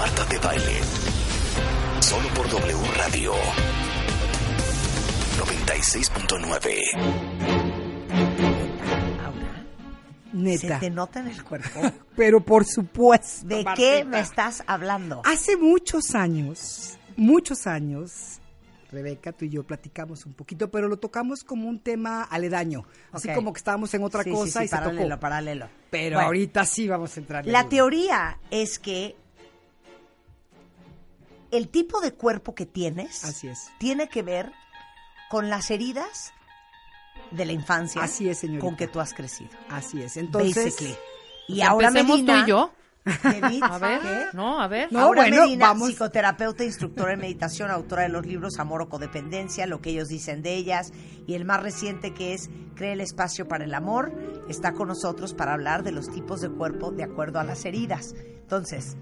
Marta de Baile. Solo por W Radio 96.9. Neta. Se te nota en el cuerpo. Pero por supuesto. ¿De Martita. qué me estás hablando? Hace muchos años, muchos años, Rebeca, tú y yo platicamos un poquito, pero lo tocamos como un tema aledaño. Así como que estábamos en otra Sí, sí, cosa sí, y se paralelo, tocó. paralelo. Pero Bueno, ahorita sí vamos a entrar. en La duda. teoría es que el tipo de cuerpo que tienes Así es. tiene que ver con las heridas de la infancia Así es, señorita. con que tú has crecido. Así es. Entonces, Basically. Y ahora Medina, tú y yo. A ver, ¿qué? no, a ver. No, Ahora bueno, Medina, vamos. psicoterapeuta, instructora en meditación, autora de los libros Amor o Codependencia, lo que ellos dicen de ellas, y el más reciente que es Crea el espacio para el amor, está con nosotros para hablar de los tipos de cuerpo de acuerdo a las heridas. Entonces,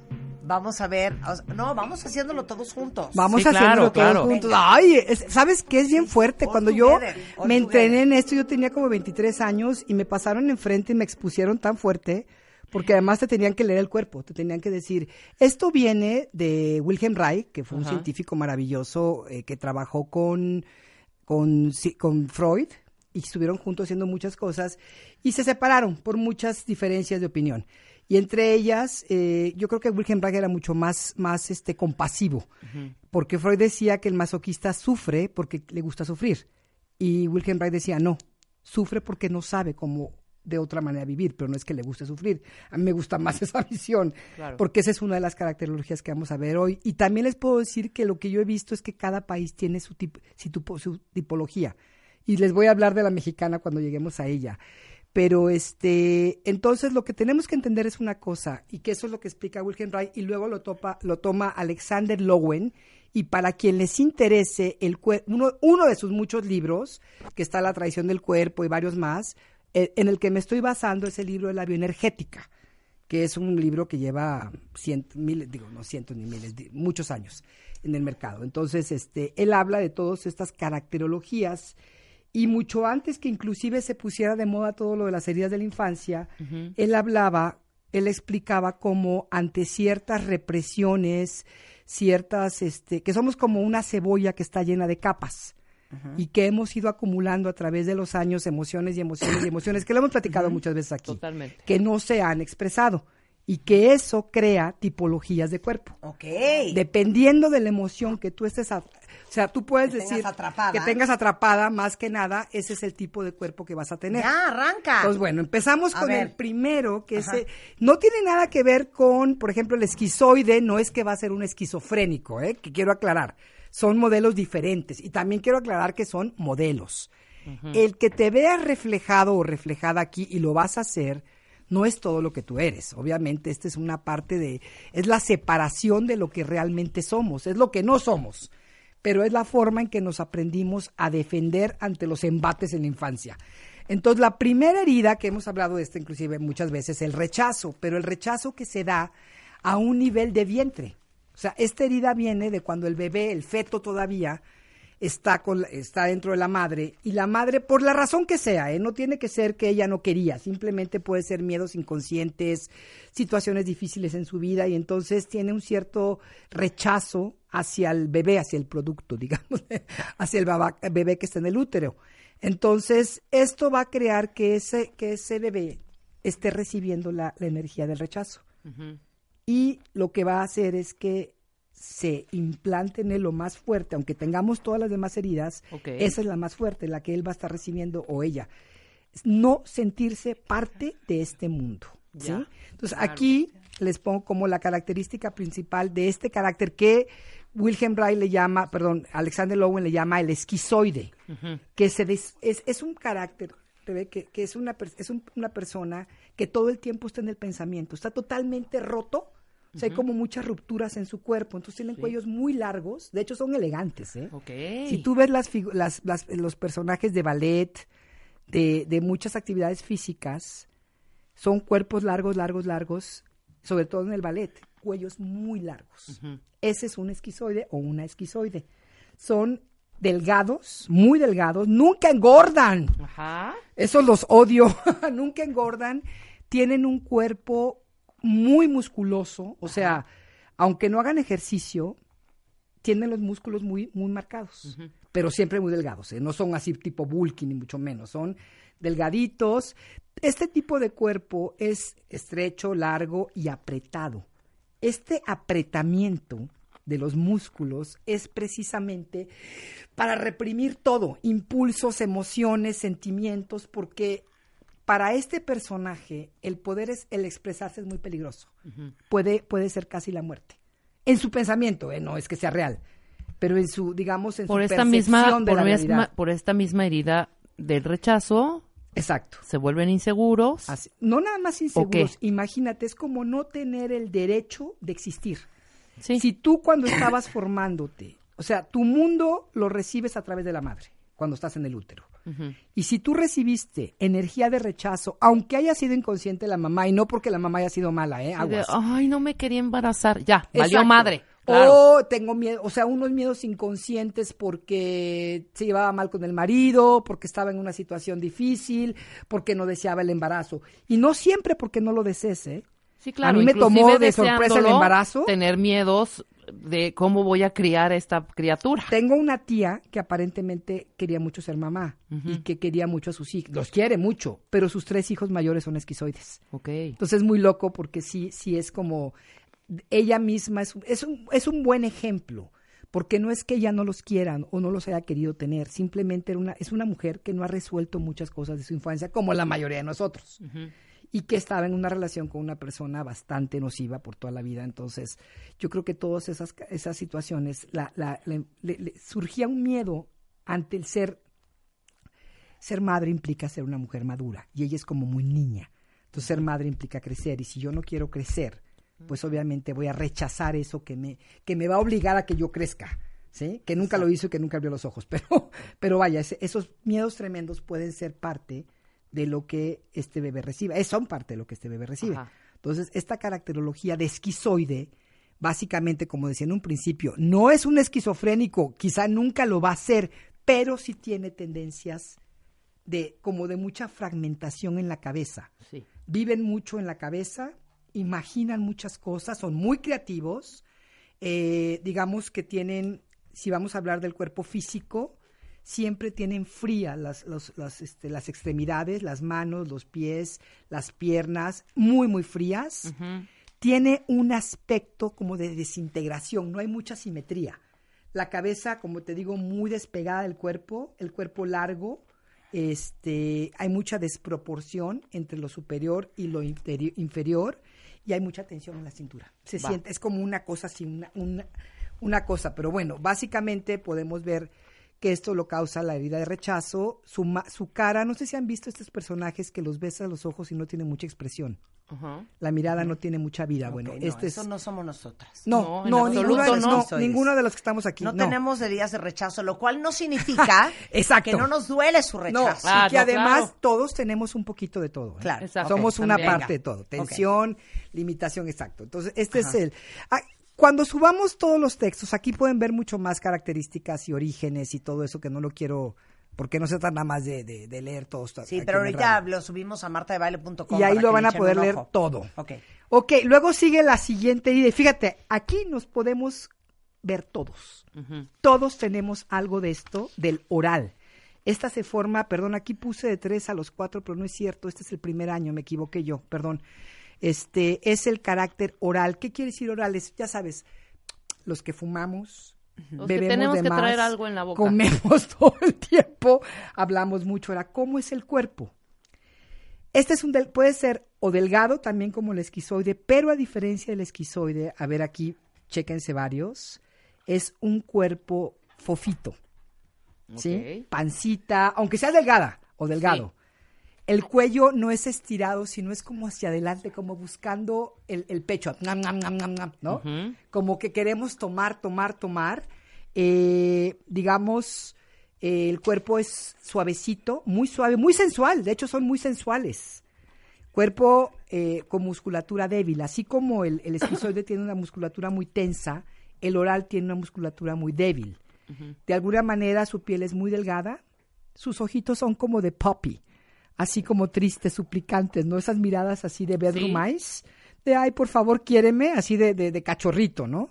vamos a ver, o sea, no, vamos haciéndolo todos juntos. Vamos Sí, haciéndolo claro, todos claro. juntos. Venga. Ay, es- ¿sabes qué es bien fuerte? All Cuando yo together, me entrené en esto, yo tenía como 23 años y me pasaron enfrente y me expusieron tan fuerte, porque además te tenían que leer el cuerpo, te tenían que decir, esto viene de Wilhelm Reich, que fue un Ajá. científico maravilloso eh, que trabajó con, con, con Freud y estuvieron juntos haciendo muchas cosas y se separaron por muchas diferencias de opinión. Y entre ellas, eh, yo creo que Wilhelm Reich era mucho más, más este, compasivo, porque Freud decía que el masoquista sufre porque le gusta sufrir. Y Wilhelm Reich decía, no, sufre porque no sabe cómo de otra manera vivir, pero no es que le guste sufrir. A mí me gusta más esa visión, Claro. porque esa es una de las características que vamos a ver hoy. Y también les puedo decir que lo que yo he visto es que cada país tiene su, tip- su tipología. Y les voy a hablar de la mexicana cuando lleguemos a ella. Pero este, entonces lo que tenemos que entender es una cosa, y que eso es lo que explica Wilhelm Reich, y luego lo, topa, lo toma Alexander Lowen, y para quien les interese, el uno, uno de sus muchos libros, que está La traición del cuerpo y varios más, eh, en el que me estoy basando es el libro de la bioenergética, que es un libro que lleva cientos, miles, digo, no cientos ni miles, muchos años en el mercado. Entonces, este, él habla de todas estas caracterologías y mucho antes que inclusive se pusiera de moda todo lo de las heridas de la infancia, él hablaba, él explicaba cómo ante ciertas represiones, ciertas, este, que somos como una cebolla que está llena de capas y que hemos ido acumulando a través de los años emociones y emociones y emociones, que lo hemos platicado muchas veces aquí, Totalmente. que no se han expresado y que eso crea tipologías de cuerpo. Ok. Dependiendo de la emoción que tú estés, a- o sea, tú puedes Que tengas decir atrapada. que tengas atrapada, más que nada, ese es el tipo de cuerpo que vas a tener. Ya, arranca. Entonces, bueno, empezamos A con ver. el primero, que Ajá. ese no tiene nada que ver con, por ejemplo, el esquizoide, no es que va a ser un esquizofrénico, ¿eh? que quiero aclarar. Son modelos diferentes y también quiero aclarar que son modelos. El que te veas reflejado o reflejada aquí y lo vas a hacer, no es todo lo que tú eres. Obviamente, esta es una parte de, es la separación de lo que realmente somos, es lo que no somos pero es la forma en que nos aprendimos a defender ante los embates en la infancia. Entonces, la primera herida, que hemos hablado de esto inclusive muchas veces, el rechazo, pero el rechazo que se da a un nivel de vientre. O sea, esta herida viene de cuando el bebé, el feto todavía, está, con, está dentro de la madre y la madre, por la razón que sea, ¿eh? no tiene que ser que ella no quería, simplemente puede ser miedos inconscientes, situaciones difíciles en su vida y entonces tiene un cierto rechazo hacia el bebé, hacia el producto, digamos, hacia el baba- bebé que está en el útero. Entonces, esto va a crear que ese, que ese bebé esté recibiendo la, la energía del rechazo. Y lo que va a hacer es que se implante en él lo más fuerte, aunque tengamos todas las demás heridas, esa es la más fuerte, la que él va a estar recibiendo o ella. No sentirse parte de este mundo. ¿sí? Ya, Entonces, aquí les pongo como la característica principal de este carácter que Wilhelm Reich le llama, perdón, Alexander Lowen le llama el esquizoide, que se des- es, es un carácter que, que es, una, per- es un- una persona que todo el tiempo está en el pensamiento, está totalmente roto O sea, hay como muchas rupturas en su cuerpo. Entonces tienen cuellos muy largos. De hecho, son elegantes, ¿eh? Si tú ves las, las- las- los personajes de ballet, de, de muchas actividades físicas, son cuerpos largos, largos, largos, sobre todo en el ballet, cuellos muy largos. Ese es un esquizoide o una esquizoide. Son delgados, muy delgados, nunca engordan. Ajá. Esos los odio, nunca engordan. Tienen un cuerpo muy musculoso, o sea, aunque no hagan ejercicio, tienen los músculos muy, muy marcados, pero siempre muy delgados, ¿eh? no son así tipo bulky ni mucho menos, son delgaditos. Este tipo de cuerpo es estrecho, largo y apretado. Este apretamiento de los músculos es precisamente para reprimir todo, impulsos, emociones, sentimientos, porque para este personaje el poder es el expresarse es muy peligroso. Puede puede ser casi la muerte. En su pensamiento, ¿eh? no es que sea real, pero en su digamos en Por su esta percepción misma, de por, la misma, por esta misma herida del rechazo, Exacto. se vuelven inseguros. Así- no nada más ¿O inseguros, imagínate, es como no tener el derecho de existir. Sí. Si tú cuando estabas formándote, o sea, tu mundo lo recibes a través de la madre, cuando estás en el útero. Y si tú recibiste energía de rechazo, aunque haya sido inconsciente la mamá, y no porque la mamá haya sido mala, ¿eh? Aguas. Ay, no me quería embarazar. Ya, valió Exacto. madre. Claro. O tengo miedo, o sea, unos miedos inconscientes porque se llevaba mal con el marido, porque estaba en una situación difícil, porque no deseaba el embarazo. Y no siempre porque no lo desees, ¿eh? Sí, claro. a mí me tomó de sorpresa el embarazo. Tener miedos de cómo voy a criar a esta criatura. Tengo una tía que aparentemente quería mucho ser mamá y que quería mucho a sus hijos. Los quiere mucho, pero sus tres hijos mayores son esquizoides. Ok. Entonces es muy loco porque sí, sí es como ella misma es, un- es, un, es un buen ejemplo. Porque no es que ella no los quiera o no los haya querido tener, simplemente era una, es una mujer que no ha resuelto muchas cosas de su infancia, como la mayoría de nosotros, y que estaba en una relación con una persona bastante nociva por toda la vida. Entonces, yo creo que todas esas, esas situaciones, la, la- le- le- le- surgía un miedo ante el ser ser madre implica ser una mujer madura y ella es como muy niña. Entonces ser madre implica crecer y si yo no quiero crecer, pues obviamente voy a rechazar eso que me que me va a obligar a que yo crezca, ¿sí? Que nunca lo hizo y que nunca abrió los ojos, pero pero vaya, ese- esos miedos tremendos pueden ser parte de lo que este bebé recibe, eh, son parte de lo que este bebé recibe. Ajá. Entonces, esta caracterología de esquizoide, básicamente, como decía en un principio, no es un esquizofrénico, quizá nunca lo va a ser, pero sí tiene tendencias de como de mucha fragmentación en la cabeza. Sí. Viven mucho en la cabeza, imaginan muchas cosas, son muy creativos, eh, digamos que tienen, si vamos a hablar del cuerpo físico, siempre tienen fría las, los- las, este, las extremidades, las manos, los pies, las piernas, muy, muy frías. Tiene un aspecto como de desintegración, no hay mucha simetría. La cabeza, como te digo, muy despegada del cuerpo, el cuerpo largo, este, hay mucha desproporción entre lo superior y lo inferior y hay mucha tensión en la cintura. Se Va. siente, es como una cosa así, una, una, una cosa, pero bueno, básicamente podemos ver que esto lo causa la herida de rechazo, su, ma- su cara, no sé si han visto estos personajes que los ves a los ojos y no tienen mucha expresión. Ajá. La mirada no tiene mucha vida. bueno, no, este eso es... no somos nosotras. No, No, en no, absoluto ninguno, de, no. no, ninguno de los que estamos aquí. No, no. tenemos heridas de rechazo, lo cual no significa Exacto. que no nos duele su No, rechazo. Ah, y que no, además claro. todos tenemos un poquito de todo. ¿eh? Claro. Exacto. Somos una también. parte Venga. de todo. Tensión, limitación, exacto. Entonces, este es el... ah, cuando subamos todos los textos, aquí pueden ver mucho más características y orígenes y todo eso que no lo quiero... Porque no se trata nada más de, de- de leer todos. Sí, pero ahorita lo subimos a martadebaile.com. Y ahí lo van a poder leer todo. Ok. Ok, luego sigue la siguiente idea. Fíjate, aquí nos podemos ver todos. Todos tenemos algo de esto, del oral. Esta se forma, perdón, aquí puse de tres a los cuatro, pero no es cierto, este es el primer año, me equivoqué yo, perdón. Este es el carácter oral. ¿Qué quiere decir oral? Es, ya sabes, los que fumamos, Los que bebemos tenemos de que más, traer algo en la boca. comemos todo el tiempo, hablamos mucho. Ahora, ¿cómo es el cuerpo? Este es un del- puede ser o delgado también como el esquizoide, pero a diferencia del esquizoide, a ver aquí, chéquense varios, es un cuerpo fofito, ¿sí? Pancita, aunque sea delgada o delgado. El cuello no es estirado, sino es como hacia adelante, como buscando el, el pecho, Nam, nam, nam, nam, nam, ¿no? Como que queremos tomar, tomar, tomar. Eh, digamos, eh, el cuerpo es suavecito, muy suave, muy sensual, de hecho son muy sensuales. Cuerpo eh, con musculatura débil, así como el, el esquizoide tiene una musculatura muy tensa, el oral tiene una musculatura muy débil. De alguna manera su piel es muy delgada, sus ojitos son como de puppy, así como tristes, suplicantes, ¿no? Esas miradas así de bedroom Sí. eyes, de ay, por favor, quiéreme, así de, de, de cachorrito, ¿no?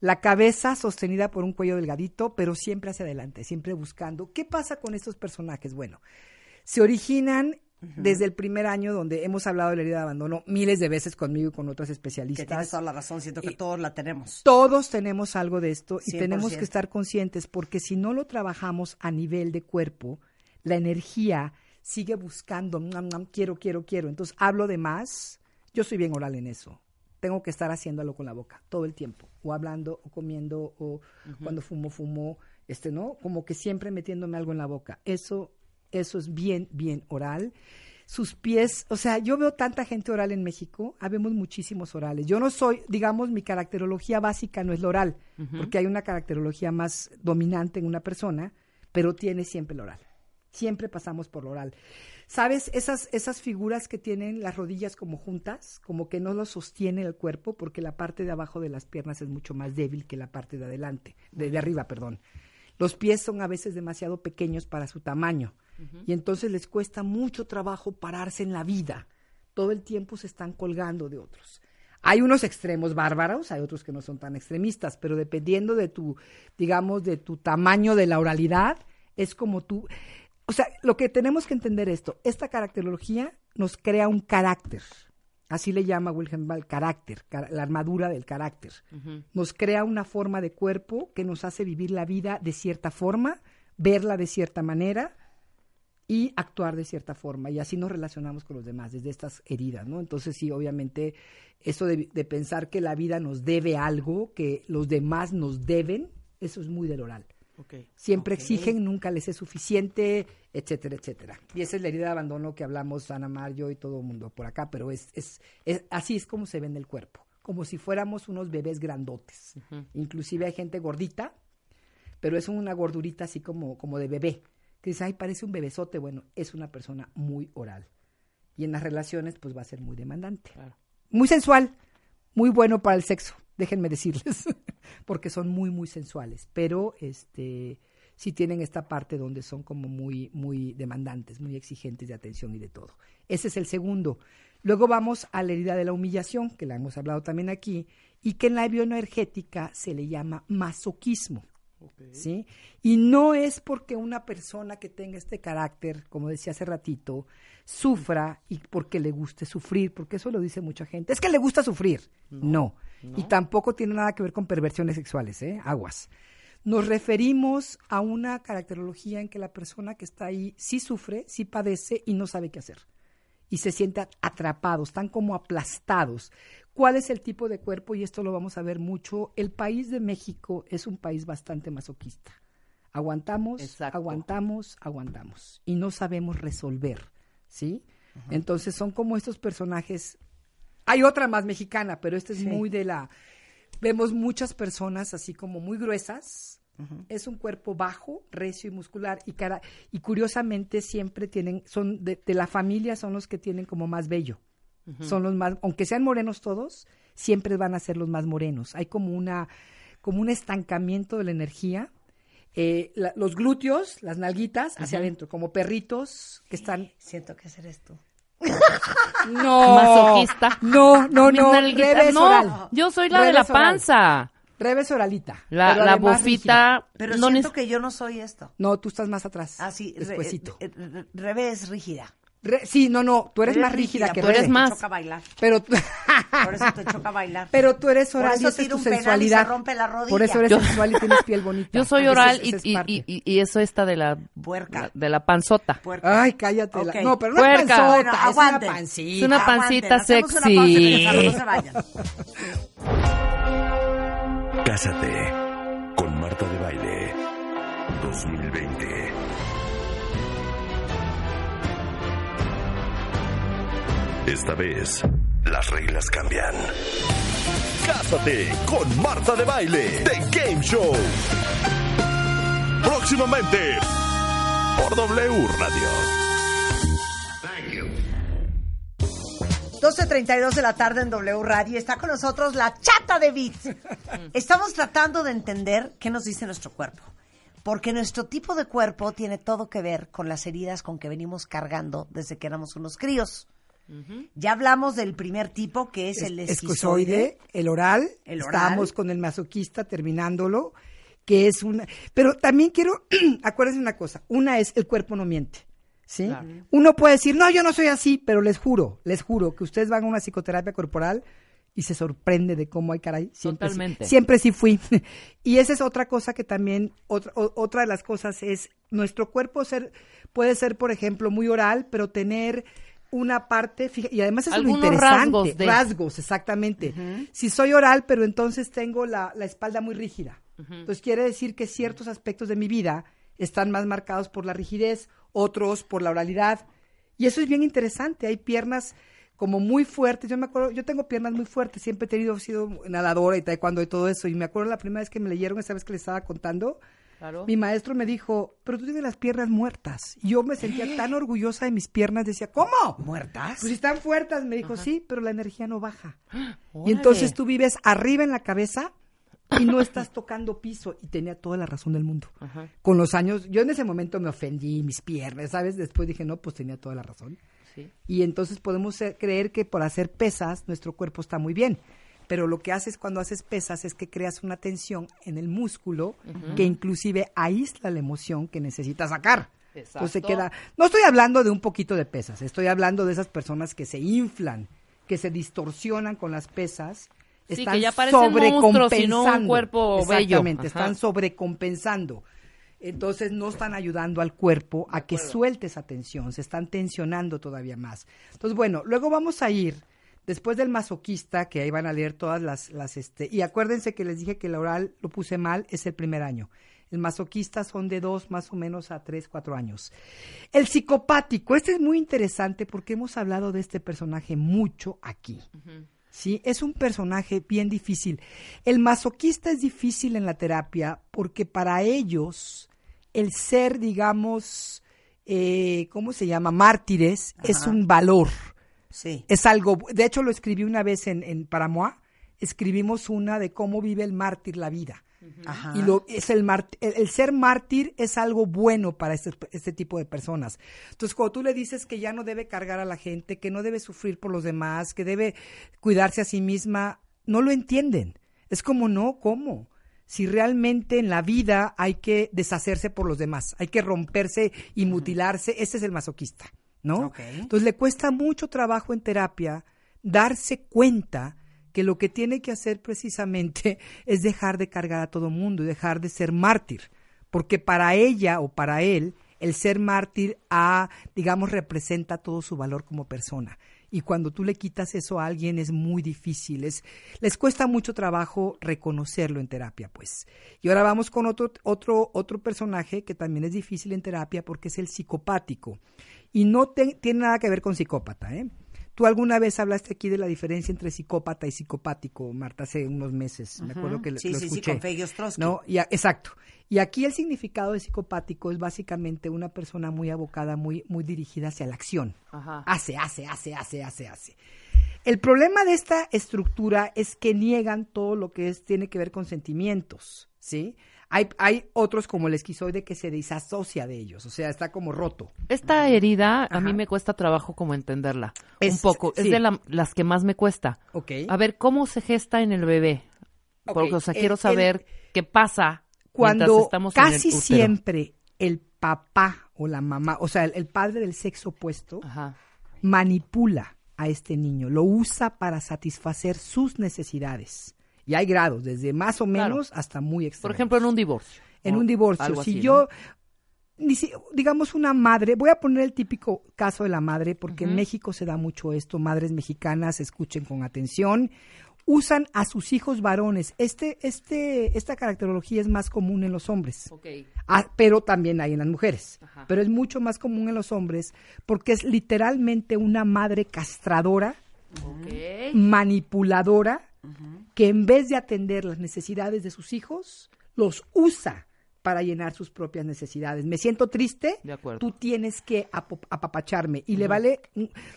La cabeza sostenida por un cuello delgadito, pero siempre hacia adelante, siempre buscando. ¿Qué pasa con estos personajes? Bueno, se originan desde el primer año donde hemos hablado de la herida de abandono miles de veces conmigo y con otras Que especialistas. tienes toda la razón, siento que Y- todos la tenemos. Todos tenemos algo de esto y 100%. tenemos que estar conscientes porque si no lo trabajamos a nivel de cuerpo, la energía sigue buscando, "Nam, nam, quiero, quiero, quiero. Entonces hablo de más. Yo soy bien oral en eso. Tengo que estar haciéndolo con la boca todo el tiempo, o hablando, o comiendo, o cuando fumo, fumo, este, ¿no? Como que siempre metiéndome algo en la boca. Eso, eso es bien, bien oral sus pies, o sea, yo veo tanta gente oral en México, habemos muchísimos orales. Yo no soy, digamos, mi caracterología básica no es la oral, porque hay una caracterología más dominante en una persona, pero tiene siempre el oral. Siempre pasamos por lo oral. ¿Sabes? Esas, esas figuras que tienen las rodillas como juntas, como que no lo sostiene el cuerpo, porque la parte de abajo de las piernas es mucho más débil que la parte de adelante, de, de arriba, perdón. Los pies son a veces demasiado pequeños para su tamaño y entonces les cuesta mucho trabajo pararse en la vida. Todo el tiempo se están colgando de otros. Hay unos extremos bárbaros, hay otros que no son tan extremistas, pero dependiendo de tu, digamos, de tu tamaño de la oralidad, es como tú. O sea, lo que tenemos que entender esto, esta caracterología nos crea un carácter. Así le llama Wilhelm Ball, carácter, la armadura del carácter. Nos crea una forma de cuerpo que nos hace vivir la vida de cierta forma, verla de cierta manera y actuar de cierta forma. Y así nos relacionamos con los demás, desde estas heridas, ¿no? Entonces, sí, obviamente, eso de, de pensar que la vida nos debe algo, que los demás nos deben, eso es muy del oral. Siempre exigen, nunca les es suficiente, etcétera, etcétera. Y esa es la herida de abandono que hablamos Ana Mar, yo y todo el mundo por acá, pero es, es, es- así es como se vende el cuerpo, como si fuéramos unos bebés grandotes. Inclusive hay gente gordita, pero es una gordurita así como, como de bebé, que dice, ay, parece un bebesote, bueno, es una persona muy oral. Y en las relaciones, pues va a ser muy demandante. Muy sensual, muy bueno para el sexo, déjenme decirles, porque son muy, muy sensuales, pero este sí tienen esta parte donde son como muy, muy demandantes, muy exigentes de atención y de todo. Ese es el segundo. Luego vamos a la herida de la humillación, que la hemos hablado también aquí, y que en la bioenergética se le llama masoquismo. ¿sí? Y no es porque una persona que tenga este carácter, como decía hace ratito, sufra y porque le guste sufrir, porque eso lo dice mucha gente. Es que le gusta sufrir. No. Y tampoco tiene nada que ver con perversiones sexuales, ¿eh? Aguas. Nos referimos a una caracterología en que la persona que está ahí sí sufre, sí padece y no sabe qué hacer. Y se siente atrapados, están como aplastados. ¿Cuál es el tipo de cuerpo? Y esto lo vamos a ver mucho. El país de México es un país bastante masoquista. Aguantamos, Exacto. aguantamos, aguantamos. Y no sabemos resolver, ¿sí? Entonces son como estos personajes. Hay otra más mexicana, pero esta es muy de la... Vemos muchas personas así como muy gruesas. Es un cuerpo bajo, recio y muscular. Y, cara, y curiosamente siempre tienen, son de, de la familia, son los que tienen como más bello. Son los más, aunque sean morenos todos, siempre van a ser los más morenos. Hay como una, como un estancamiento de la energía. Eh, la- los glúteos, las nalguitas, hacia adentro, como perritos que están Siento que hacer esto. No. Masoquista. No, no, no. no, oral. yo soy la de la Revés oral. panza. Revés oralita. La, la bofita. Pero no siento que yo no soy esto. No, tú estás más atrás. Así, re- Despuésito. eh, eh, revés rígida. Re- sí, no, no. Tú eres más rígida que tú eres Rebe. más- Me choca bailar. Pero tú, Por eso te choca bailar. pero tú eres Por oral eso y es tu un penal y sensualidad. se rompe la rodilla. Por eso eres Yo- sensual y tienes piel bonita. Yo soy es- oral y, es y, y, eso está de la, Puerca. de la panzota. Puerca. Ay, cállate. la-. No, pero no es Puerca. panzota, Bueno, es una pancita. Es una pancita una sexy. pausa regresamos, no se vayan. Cásate con Marta de Baile 2020. Esta vez, las reglas cambian. Cásate con Marta de Baile, The Game Show. Próximamente, por W Radio. 12.32 de la tarde en W Radio. Está con nosotros la chata de Beats. Estamos tratando de entender qué nos dice nuestro cuerpo. Porque nuestro tipo de cuerpo tiene todo que ver con las heridas con que venimos cargando desde que éramos unos críos. Ya hablamos del primer tipo, que es el esquizoide. el oral. El oral. Estábamos con el masoquista terminándolo, que es una... Pero también quiero, acuérdense una cosa, una es el cuerpo no miente. ¿Sí? Claro. Uno puede decir, no, yo no soy así, pero les juro, les juro que ustedes van a una psicoterapia corporal y se sorprende de cómo hay caray. Siempre, sí- Totalmente. siempre sí fui. y esa es otra cosa que también, otra, o- otra de las cosas es, nuestro cuerpo ser, puede ser, por ejemplo, muy oral, pero tener una parte, y además es lo Algunos interesante. rasgos de- rasgos, exactamente. Si soy oral, pero entonces tengo la, la espalda muy rígida. Entonces quiere decir que ciertos aspectos de mi vida están más marcados por la rigidez, otros por la oralidad. Y eso es bien interesante. Hay piernas como muy fuertes. Yo me acuerdo, yo tengo piernas muy fuertes, siempre he tenido, he sido nadadora y taekwondo y todo eso. Y me acuerdo la primera vez que me leyeron, esa vez que les estaba contando, Claro. mi maestro me dijo, pero tú tienes las piernas muertas. Y yo me sentía tan orgullosa de mis piernas, decía, ¿cómo? ¿Muertas? Pues están fuertes, me dijo, sí, pero la energía no baja. Y entonces tú vives arriba en la cabeza y no estás tocando piso. Y tenía toda la razón del mundo. Ajá. Con los años, yo en ese momento me ofendí, mis piernas, ¿sabes? Después dije, no, pues tenía toda la razón. Sí. Y entonces podemos ser- creer que por hacer pesas nuestro cuerpo está muy bien. Pero lo que haces cuando haces pesas es que creas una tensión en el músculo que inclusive aísla la emoción que necesitas sacar. Entonces Exacto. queda. No estoy hablando de un poquito de pesas, estoy hablando de esas personas que se inflan, que se distorsionan con las pesas. Sí, están que ya parecen monstruos y no un sobrecompensando. cuerpo. Exactamente, están sobrecompensando. Entonces no están ayudando al cuerpo a que suelte esa tensión, se están tensionando todavía más. Entonces, bueno, luego vamos a ir, después del masoquista, que ahí van a leer todas las, las este, y acuérdense que les dije que el oral lo puse mal, es el primer año. El masoquista son de dos más o menos a tres, cuatro años. El psicopático, este es muy interesante porque hemos hablado de este personaje mucho aquí. Sí, es un personaje bien difícil. El masoquista es difícil en la terapia porque para ellos el ser, digamos, eh, ¿cómo se llama? Mártires es un valor, Sí. es algo. De hecho, lo escribí una vez en, en Paramoa. Escribimos una de cómo vive el mártir la vida. Ajá. Y lo, es el, el ser mártir es algo bueno para este, este tipo de personas. Entonces, cuando tú le dices que ya no debe cargar a la gente, que no debe sufrir por los demás, que debe cuidarse a sí misma, no lo entienden. Es como, no, ¿cómo? Si realmente en la vida hay que deshacerse por los demás, hay que romperse y mutilarse, ese es el masoquista, ¿no? Entonces le cuesta mucho trabajo en terapia darse cuenta que lo que tiene que hacer precisamente es dejar de cargar a todo mundo y dejar de ser mártir, porque para ella o para él el ser mártir a, digamos, representa todo su valor como persona. Y cuando tú le quitas eso a alguien es muy difícil, es, les cuesta mucho trabajo reconocerlo en terapia, pues. Y ahora vamos con otro, otro, otro personaje que también es difícil en terapia porque es el psicopático. Y no te- tiene nada que ver con psicópata, ¿eh? Tú alguna vez hablaste aquí de la diferencia entre psicópata y psicopático, Marta, hace unos meses. Me acuerdo que lo- Sí, lo sí, sí, escuché. con Feggy Ostrowski. No, y a- exacto. Y aquí el significado de psicopático es básicamente una persona muy abocada, muy, muy dirigida hacia la acción. Ajá. Hace, hace, hace, hace, hace, hace. El problema de esta estructura es que niegan todo lo que es, tiene que ver con sentimientos, ¿sí? Hay, hay otros como el esquizoide que se desasocia de ellos, o sea, está como roto. Esta herida a mí me cuesta trabajo como entenderla. Es- un poco. sí. Es de la- las que más me cuesta. Ok. A ver, ¿cómo se gesta en el bebé? Porque, o sea, el- quiero el- saber qué pasa Cuando estamos en el casi siempre el papá o la mamá, o sea, el, el padre del sexo opuesto, Ajá. manipula a este niño, lo usa para satisfacer sus necesidades. Y hay grados, desde más o Claro. menos hasta muy extremos. Por ejemplo, en un divorcio. en un divorcio, si así, yo, si- digamos una madre, voy a poner el típico caso de la madre, porque en. México se da mucho esto, madres mexicanas, escuchen con atención. usan a sus hijos varones. Este, este, esta caracterología es más común en los hombres. Ok. Ah, pero también hay en las mujeres. Ajá. Pero es mucho más común en los hombres porque es literalmente una madre castradora, manipuladora, que en vez de atender las necesidades de sus hijos, los usa para llenar sus propias necesidades. Me siento triste, De acuerdo. tú tienes que apapacharme. Y le vale,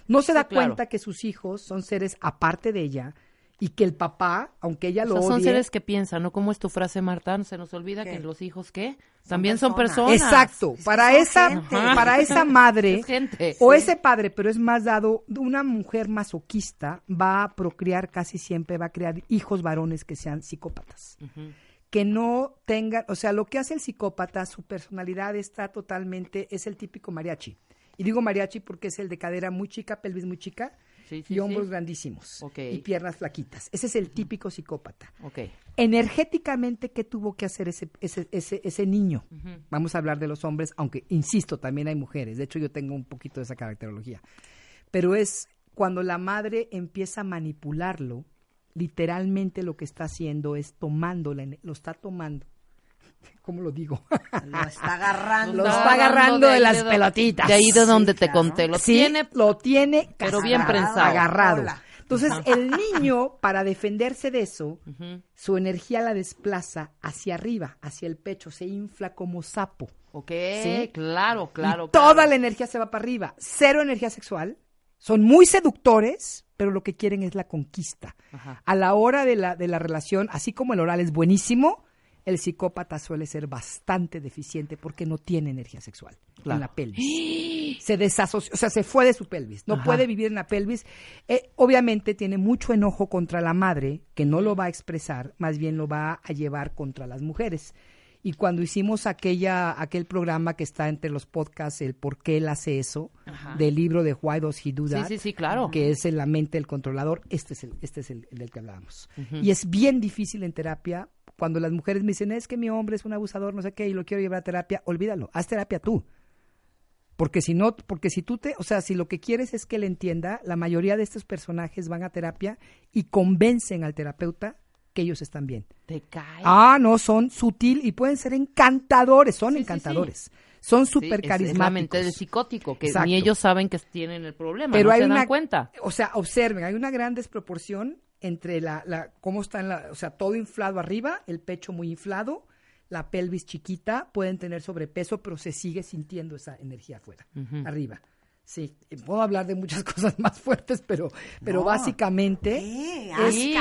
no se da claro. cuenta que sus hijos son seres aparte de ella y que el papá, aunque ella O lo son odie, seres que piensan, ¿no? ¿Cómo es tu frase, Marta? Se nos olvida ¿Qué? que los hijos, ¿qué? También son personas. personas. Exacto, para son esa, gente. para esa madre Es gente. o ese padre, pero es más dado, una mujer masoquista va a procrear casi siempre, va a crear hijos varones que sean psicópatas. Que no tengan, o sea, lo que hace el psicópata, su personalidad está totalmente, es el típico mariachi. Y digo mariachi porque es el de cadera muy chica, pelvis muy chica Sí, sí, y hombros sí. grandísimos y piernas flaquitas. Ese es el típico psicópata energéticamente, ¿qué tuvo que hacer ese, ese, ese, ese niño? Vamos a hablar de los hombres, aunque, insisto, también hay mujeres. De hecho, yo tengo un poquito de esa caracterología. Pero es cuando la madre empieza a manipularlo, literalmente lo que está haciendo es ene- lo está tomando. ¿Cómo lo digo? Lo está agarrando. Lo está agarrando de las pelotitas. De ahí de donde Sí, te claro. conté. Lo Sí, tiene. lo tiene pero bien agarrado, prensado. agarrado. Hola. Entonces, el niño, para defenderse de eso, su energía la desplaza hacia arriba, hacia el pecho, se infla como sapo. Ok, Sí. claro, claro. Y toda claro. la energía se va para arriba. Cero energía sexual. Son muy seductores, pero lo que quieren es la conquista. Ajá. A la hora de la, de la relación, así como el oral es buenísimo, el psicópata suele ser bastante deficiente porque no tiene energía sexual Claro. en la pelvis. Se desasoció, o sea, se fue de su pelvis. No Ajá. puede vivir en la pelvis. Eh, obviamente tiene mucho enojo contra la madre, que no lo va a expresar, más bien lo va a llevar contra las mujeres. Y cuando hicimos aquella, aquel programa que está entre los podcasts, el por qué él hace eso, Ajá. del libro de Why Does He Do That, sí, sí, claro. que es en la mente del controlador, este es el, este es el, el del que hablábamos. Y es bien difícil en terapia, cuando las mujeres me dicen, es que mi hombre es un abusador, no sé qué, y lo quiero llevar a terapia, olvídalo, haz terapia tú. Porque si no, porque si tú te, o sea, si lo que quieres es que él entienda, la mayoría de estos personajes van a terapia y convencen al terapeuta que ellos están bien. Te cae. Ah, no, son sutil y pueden ser encantadores, son Sí, sí, encantadores. Son súper es- Es la mente carismáticos. del psicótico, que Exacto. ni ellos saben que tienen el problema, Pero no hay se una, cuenta. O sea, observen, hay una gran desproporción entre la, la cómo está en la, o sea, todo inflado arriba, el pecho muy inflado, la pelvis chiquita, pueden tener sobrepeso, pero se sigue sintiendo esa energía afuera, arriba. Sí, y puedo hablar de muchas cosas más fuertes, pero, pero No. básicamente ¿Qué? Sí.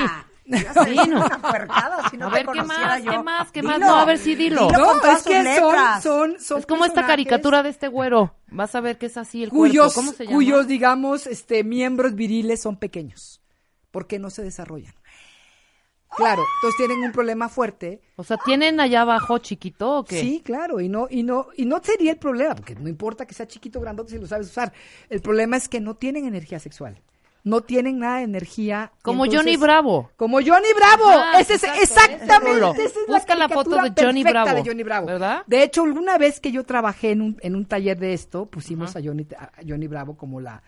No. una puercada, si no A ver, ¿qué más? yo. ¿Qué más? ¿Qué Dilo. más? No, a ver, sí, dilo. No, es que son, son, son es como esta caricatura de este güero. Vas a ver que es así el cuyos, cuerpo. ¿Cómo se llama? cuyos, digamos, este, miembros viriles son pequeños, porque no se desarrollan. Claro, entonces tienen un problema fuerte O sea, ¿tienen allá abajo chiquito o qué? Sí, claro, y no, y no, y no sería el problema, porque no importa que sea chiquito o grandote si lo sabes usar. El problema es que no tienen energía sexual. No tienen nada de energía. Como entonces- Johnny Bravo. Como Johnny Bravo. Ese es exactamente. ese esa es Busca la foto de Johnny Bravo, de Johnny Bravo. ¿verdad? De hecho, alguna vez que yo trabajé en un, en un taller de esto, pusimos a, Johnny, a Johnny Bravo como la,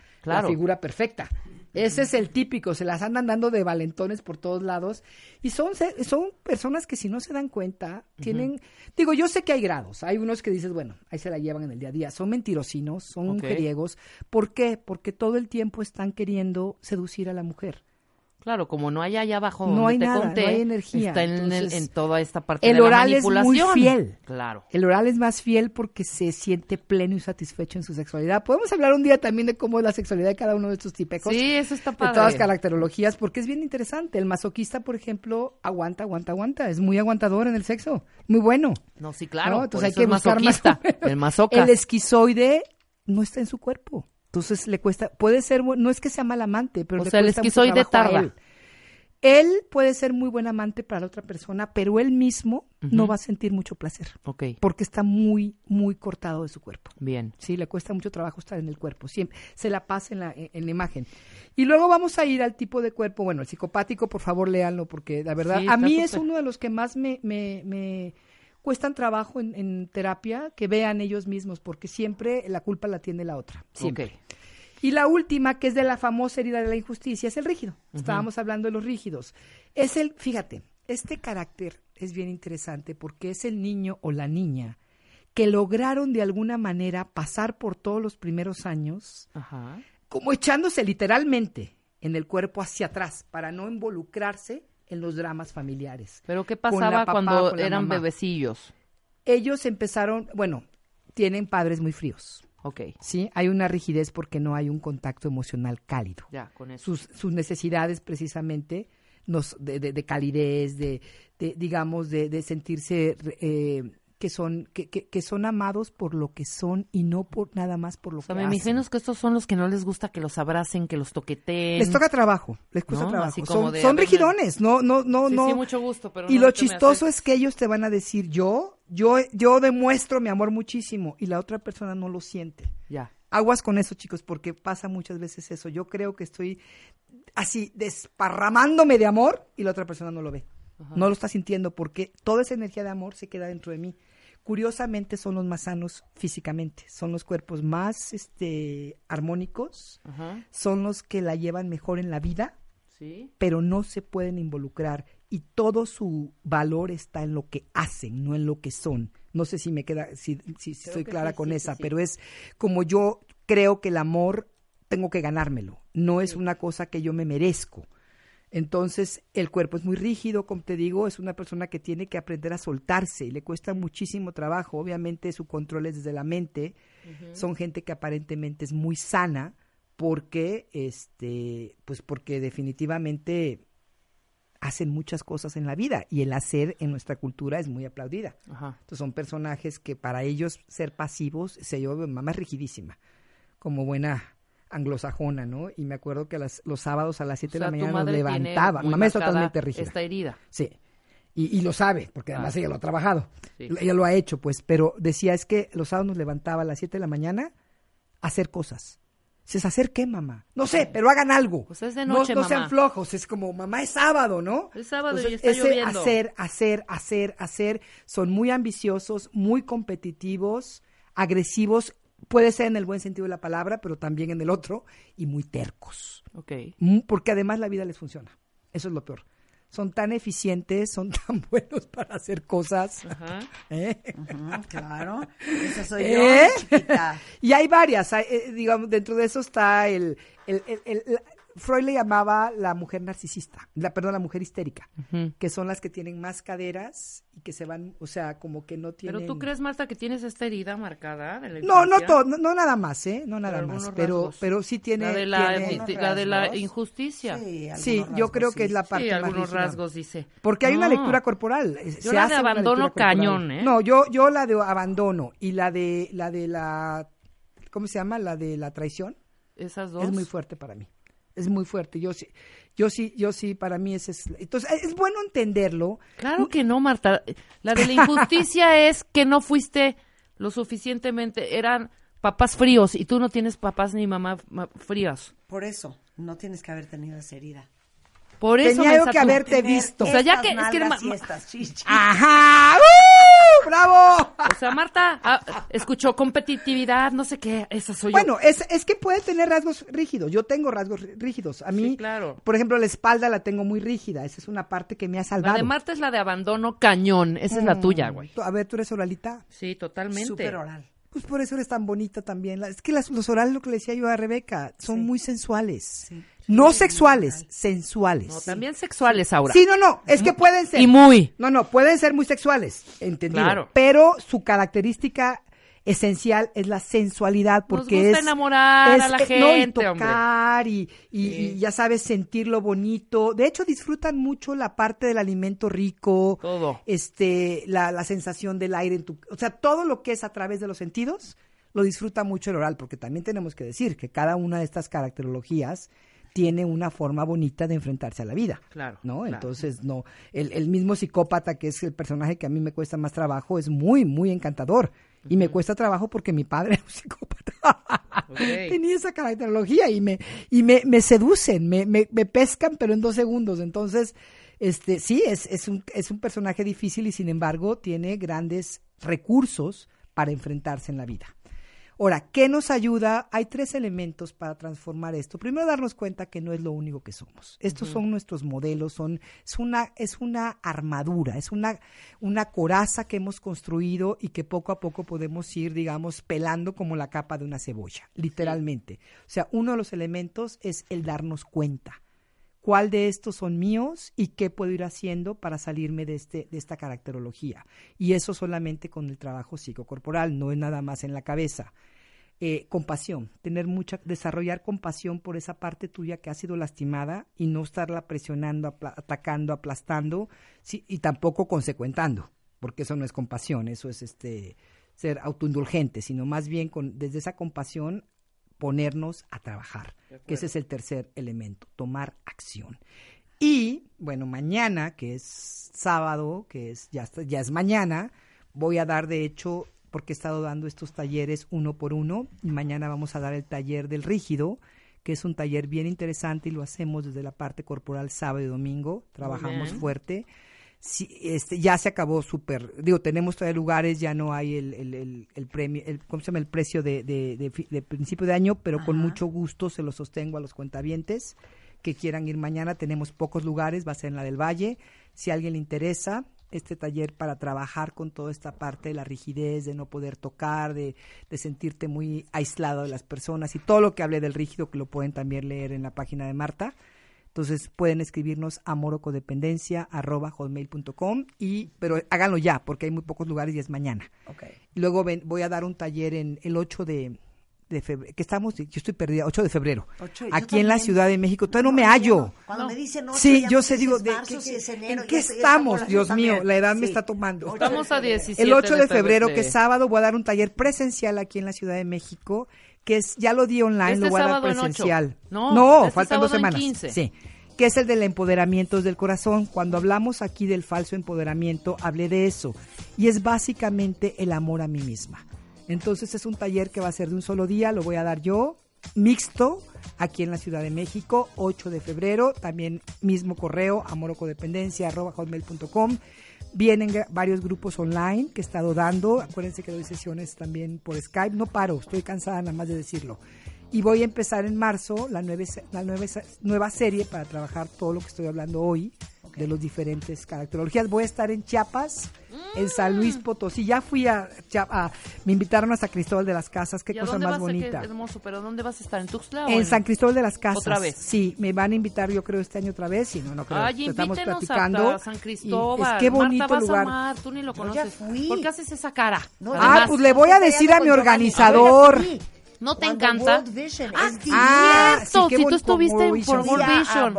figura perfecta. Ese es el típico, se las andan dando de valentones por todos lados. Y son, son personas que si no se dan cuenta, tienen, digo, yo sé que hay grados. Hay unos que dices, bueno, ahí se la llevan en el día a día. Son mentirosinos, son Ok. mujeriegos. ¿Por qué? Porque todo el tiempo están queriendo seducir a la mujer. Claro, como no hay allá abajo No donde hay te nada, no hay energía, está en, entonces, en toda esta parte el de la oral es muy manipulación. fiel. Claro. El oral es más fiel porque se siente pleno y satisfecho en su sexualidad. Podemos hablar un día también de cómo es la sexualidad de cada uno de estos tipejos. Sí, eso está De padre. todas las caracterologías, porque es bien interesante. El masoquista, por ejemplo, aguanta, aguanta, aguanta. Es muy aguantador en el sexo. Muy bueno. No, sí, claro. ¿no? Entonces por hay eso que buscar más. masoquista. El masoca. El esquizoide no está en su cuerpo. Entonces le cuesta, puede ser, no es que sea mal amante, pero O le sea, el cuesta mucho esquizoide tarda. Él. Él puede ser muy buen amante para la otra persona, pero él mismo no va a sentir mucho placer, Ok, porque está muy, muy cortado de su cuerpo. bien. Sí, le cuesta mucho trabajo estar en el cuerpo, siempre se la pasa en la, en la imagen. Y luego vamos a ir al tipo de cuerpo, bueno, el psicopático, por favor, léanlo, porque la verdad, Sí, a mí es uno de los que más me, me, me cuestan trabajo en, en terapia, que vean ellos mismos, porque siempre la culpa la tiene la otra, siempre. Y la última, que es de la famosa herida de la injusticia, es el rígido. Estábamos hablando de los rígidos. Es el, fíjate, este carácter es bien interesante porque es el niño o la niña que lograron de alguna manera pasar por todos los primeros años, Ajá. como echándose literalmente en el cuerpo hacia atrás para no involucrarse en los dramas familiares. Pero ¿qué pasaba papá, cuando eran mamá. bebecillos? Ellos empezaron, bueno, tienen padres muy fríos. Ok, Sí, hay una rigidez porque no hay un contacto emocional cálido. ya, con eso. Sus, sus necesidades precisamente nos, de, de- de calidez, de, de, digamos, de, de sentirse eh, que son que, que, que son amados por lo que son y no por nada más por lo O sea, que me hacen. imagino que estos son los que no les gusta que los abracen, que los toqueteen. Les toca trabajo, les cuesta ¿No? trabajo. Son, de, son ver, rigidones, no, no, no, Sí, no. sí, mucho gusto, pero y no lo me chistoso es que ellos te van a decir yo, yo, yo demuestro mi amor muchísimo y la otra persona no lo siente. Ya. Aguas con eso, chicos, porque pasa muchas veces eso. Yo creo que estoy así desparramándome de amor y la otra persona no lo ve. No lo está sintiendo porque toda esa energía de amor se queda dentro de mí. Curiosamente son los más sanos físicamente, son los cuerpos más este armónicos, Ajá. son los que la llevan mejor en la vida, Sí. pero no se pueden involucrar y todo su valor está en lo que hacen, no en lo que son. No sé si me queda, si, si estoy que clara sí, con sí, esa, pero es como yo creo que el amor tengo que ganármelo, no es una cosa que yo me merezco. Entonces, el cuerpo es muy rígido, como te digo, es una persona que tiene que aprender a soltarse y le cuesta muchísimo trabajo. Obviamente, su control es desde la mente. Son gente que aparentemente es muy sana porque, este, pues porque definitivamente hacen muchas cosas en la vida y el hacer en nuestra cultura es muy aplaudida. Ajá. Entonces, son personajes que para ellos ser pasivos se yo mamá es rigidísima, como buena anglosajona, ¿no? Y me acuerdo que las- los sábados a las 7 O sea, de la mañana nos levantaba. muy Mamá es totalmente rígida. Esta herida. Sí. Y, y lo sabe, porque además Ah. ella lo ha trabajado. Sí. Ella lo ha hecho, pues. Pero decía, es que los sábados nos levantaba a las 7 de la mañana a hacer cosas. Dices, ¿hacer qué, mamá? No sé, pero hagan algo. Pues es de No- noche, no, mamá. sean flojos. Es como, mamá, es sábado, ¿no? Es sábado y Entonces, está ese lloviendo. hacer, hacer, hacer, hacer. Son muy ambiciosos, muy competitivos, agresivos. Puede ser en el buen sentido de la palabra, pero también en el otro. Y muy tercos. Ok. Mm, Porque además la vida les funciona. Eso es lo peor. Son tan eficientes, son tan buenos para hacer cosas. Ajá. ¿eh? Ujú, claro. Esa soy ¿Eh? yo, chiquita. Y hay varias. hay, eh, digamos, dentro de eso está el, el- el- Freud le llamaba la mujer narcisista, la, perdón, la mujer histérica, que son las que tienen más caderas y que se van, o sea, como que no tienen... Pero tú crees, Marta, que tienes esta herida marcada de la No, no todo, no, no nada más, ¿eh? No nada Pero más, pero, rasgos. pero sí tiene... La de la, tiene- di- la de la rasgos. injusticia. Sí, Sí, sí, yo creo que sí. es la parte más algunos rasgos, dice. Porque hay una lectura corporal. eh, Yo se la hace de abandono cañón, ¿eh? No, yo, yo la de abandono y la de la de la ¿cómo se llama? La de la traición Esas dos. es muy fuerte para mí. Es muy fuerte. Yo sí, yo sí, yo sí, para mí ese es. Entonces, es bueno entenderlo. Claro que no, Marta. La de la injusticia es que no fuiste lo suficientemente. Eran papás fríos y tú no tienes papás ni mamá ma- frías. Por eso, no tienes que haber tenido esa herida. Por eso Tenía yo que haberte visto. O sea, ya que- es que chichis. Ajá. Sea, Marta ah, escuchó competitividad, no sé qué. Esa soy Bueno, yo. es, es que puede tener rasgos rígidos. Yo tengo rasgos rí- rígidos. A mí, Sí, claro. por ejemplo, la espalda la tengo muy rígida. Esa es una parte que me ha La salvado. de Marta es la de abandono cañón. Esa es la tuya, güey. A ver, tú eres oralita. Sí, totalmente. Súper oral. Pues por eso eres tan bonita también. La- Es que las- los orales, lo que le decía yo a Rebeca, son Sí. muy sensuales. Sí. No sexuales, sensuales. No, también sexuales, Aura. Sí, no, no, es que pueden ser. Y muy. No, no, pueden ser muy sexuales, entendido. Claro. Pero su característica esencial es la sensualidad porque gusta es enamorar es- a la eh, no, y tocar y, y- Sí. y ya sabes sentir lo bonito. De hecho disfrutan mucho la parte del alimento rico, Todo. este, la, la sensación del aire en tu, o sea, todo lo que es a través de los sentidos lo disfruta mucho el oral, porque también tenemos que decir que cada una de estas caracterologías tiene una forma bonita de enfrentarse a la vida. Claro, ¿No? claro. Entonces, no, el, el mismo psicópata, que es el personaje que a mí me cuesta más trabajo, es muy, muy encantador. Y me cuesta trabajo porque mi padre era un psicópata. Tenía esa caracterología y me, y me, me seducen, me, me, me pescan, pero en dos segundos. Entonces, este, sí, es, es, un, es un personaje difícil y sin embargo tiene grandes recursos para enfrentarse en la vida. Ahora, ¿qué nos ayuda? Hay tres elementos para transformar esto. Primero, darnos cuenta que no es lo único que somos. Estos son nuestros modelos, son, es una, es una armadura, es una, una coraza que hemos construido y que poco a poco podemos ir, digamos, pelando como la capa de una cebolla, literalmente. O sea, uno de los elementos es el darnos cuenta cuál de estos son míos y qué puedo ir haciendo para salirme de, este, de esta caracterología. Y eso solamente con el trabajo psicocorporal, no es nada más en la cabeza. Eh, compasión, tener mucha, desarrollar compasión por esa parte tuya que ha sido lastimada y no estarla presionando, atacando, aplastando y tampoco consecuentando, porque eso no es compasión, eso es este ser autoindulgente, sino más bien con, desde esa compasión ponernos a trabajar, que ese es el tercer elemento, tomar acción. Y bueno, mañana, que es sábado, que es ya, ya es mañana, voy a dar de hecho porque he estado dando estos talleres uno por uno y mañana vamos a dar el taller del rígido, que es un taller bien interesante y lo hacemos desde la parte corporal sábado y domingo, trabajamos fuerte. este, ya se acabó súper, digo, tenemos todavía lugares, ya no hay el, el, el, premio, el, ¿cómo se llama? El precio de, de, principio de año, pero con mucho gusto se lo sostengo a los cuentavientes que quieran ir mañana. Tenemos pocos lugares, va a ser en la del Valle. Si a alguien le interesa, este taller para trabajar con toda esta parte de la rigidez, de no poder tocar, de, de, sentirte muy aislado de las personas y todo lo que hablé del rígido que lo pueden también leer en la página de Marta. Entonces pueden escribirnos a morocodependencia.com y pero háganlo ya porque hay muy pocos lugares y es mañana. Okay. luego voy a dar un taller en el 8 de de febrero, que estamos, yo estoy perdida, 8 de febrero, aquí en la Ciudad de México, todavía no, me hallo. Cuando me dicen 8, sí, yo sé, digo, de, ¿en qué estamos? Dios mío, la edad me está tomando. Estamos a 17 El 8 de febrero, que es sábado, voy a dar un taller presencial aquí en la Ciudad de México, que es, ya lo di online, este lo voy a dar presencial. No, no este faltan dos semanas. 15. Sí que es el del empoderamiento del corazón. Cuando hablamos aquí del falso empoderamiento, hablé de eso. Y es básicamente el amor a mí misma. Entonces es un taller que va a ser de un solo día, lo voy a dar yo, mixto, aquí en la Ciudad de México, 8 de febrero, también mismo correo, amorocodependencia.com. Vienen varios grupos online que he estado dando. Acuérdense que doy sesiones también por Skype. No paro, estoy cansada nada más de decirlo. Y voy a empezar en marzo la, nueve, la nueve, nueva serie para trabajar todo lo que estoy hablando hoy de los diferentes caracterologías. Voy a estar en Chiapas, en San Luis mm. Potosí. Ya fui a, Chiapas, me invitaron a San Cristóbal de las Casas, qué cosa más bonita. hermoso, pero ¿dónde vas a estar? ¿En Tuxtla? En, San Cristóbal de las Casas. ¿Otra vez? Sí, me van a invitar yo creo este año otra vez, y no, no creo. Ay, estamos platicando. A San Cristóbal. es qué bonito Marta, lugar. A tú ni lo conoces. ¿Por qué haces esa cara? ah, pues le voy a decir a mi organizador. ¿No te encanta? ah, ah cierto, si tú estuviste en Por World Vision.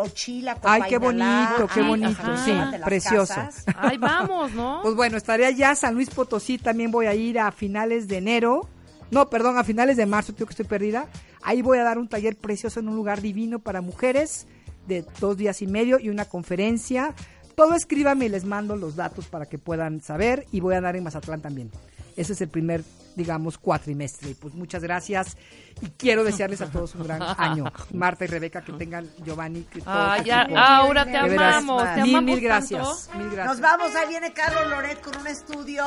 Ay, qué bonito, qué bonito, sí, precioso. Ay, vamos, ¿no? Pues bueno, estaré allá, San Luis Potosí, también voy a ir a finales de enero. No, perdón, a finales de marzo, tengo que estoy perdida. Ahí voy a dar un taller precioso en un lugar divino para mujeres de dos días y medio y una conferencia. Todo escríbame y les mando los datos para que puedan saber y voy a dar en Mazatlán también. Ese es el primer, digamos, cuatrimestre. Y pues muchas gracias y quiero desearles a todos un gran año. Marta y Rebeca, que tengan Giovanni. Ah, ya, ahora te amamos, te mil, amamos mil gracias, mil gracias. Nos vamos, ahí viene Carlos Loret con un estudio,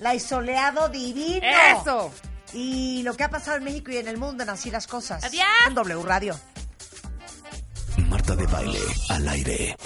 la isoleado divino. ¡Eso! Y lo que ha pasado en México y en el mundo en así las cosas. ¡Adiós! En W Radio. Marta de Baile, al aire.